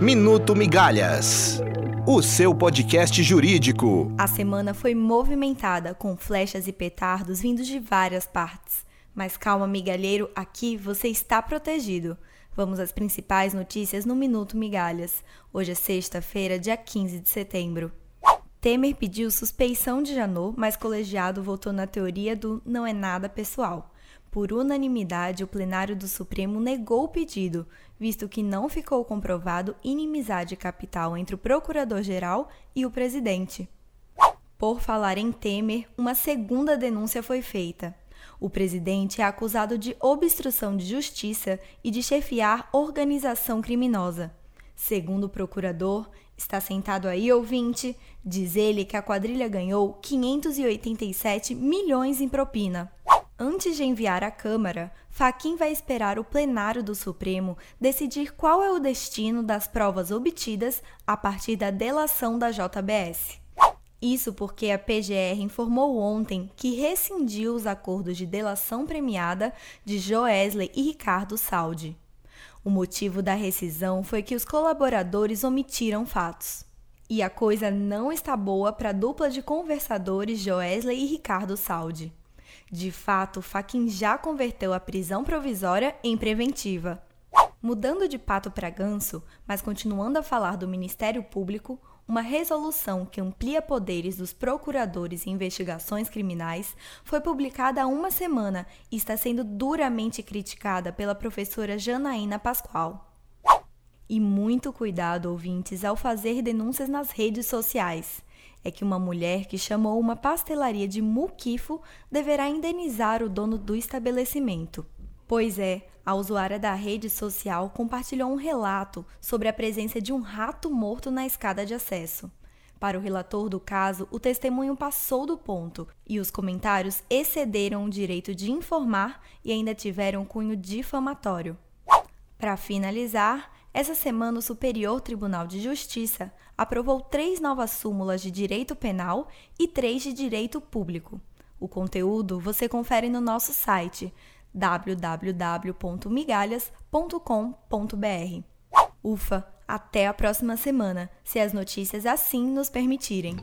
Minuto Migalhas. O seu podcast jurídico. A semana foi movimentada com flechas e petardos vindos de várias partes. Mas calma, migalheiro, aqui você está protegido. Vamos às principais notícias no Minuto Migalhas. Hoje é sexta-feira, dia 15 de setembro. Temer pediu suspeição de Janot, mas colegiado votou na teoria do não é nada pessoal. Por unanimidade, o plenário do Supremo negou o pedido, visto que não ficou comprovado inimizade capital entre o procurador-geral e o presidente. Por falar em Temer, uma segunda denúncia foi feita. O presidente é acusado de obstrução de justiça e de chefiar organização criminosa. Segundo o procurador, está sentado aí ouvinte, diz ele que a quadrilha ganhou 587 milhões em propina. Antes de enviar à Câmara, Faquim vai esperar o plenário do Supremo decidir qual é o destino das provas obtidas a partir da delação da JBS. Isso porque a PGR informou ontem que rescindiu os acordos de delação premiada de Joesley e Ricardo Saldi. O motivo da rescisão foi que os colaboradores omitiram fatos. E a coisa não está boa para a dupla de conversadores Joesley e Ricardo Saldi. De fato, Faquin já converteu a prisão provisória em preventiva. Mudando de pato para ganso, mas continuando a falar do Ministério Público, uma resolução que amplia poderes dos procuradores em investigações criminais foi publicada há uma semana e está sendo duramente criticada pela professora Janaína Pascoal. E muito cuidado, ouvintes, ao fazer denúncias nas redes sociais é que uma mulher que chamou uma pastelaria de muquifo deverá indenizar o dono do estabelecimento. Pois é, a usuária da rede social compartilhou um relato sobre a presença de um rato morto na escada de acesso. Para o relator do caso, o testemunho passou do ponto e os comentários excederam o direito de informar e ainda tiveram cunho difamatório. Para finalizar, essa semana o Superior Tribunal de Justiça aprovou três novas súmulas de direito penal e três de direito público. O conteúdo você confere no nosso site www.migalhas.com.br. Ufa, até a próxima semana, se as notícias assim nos permitirem.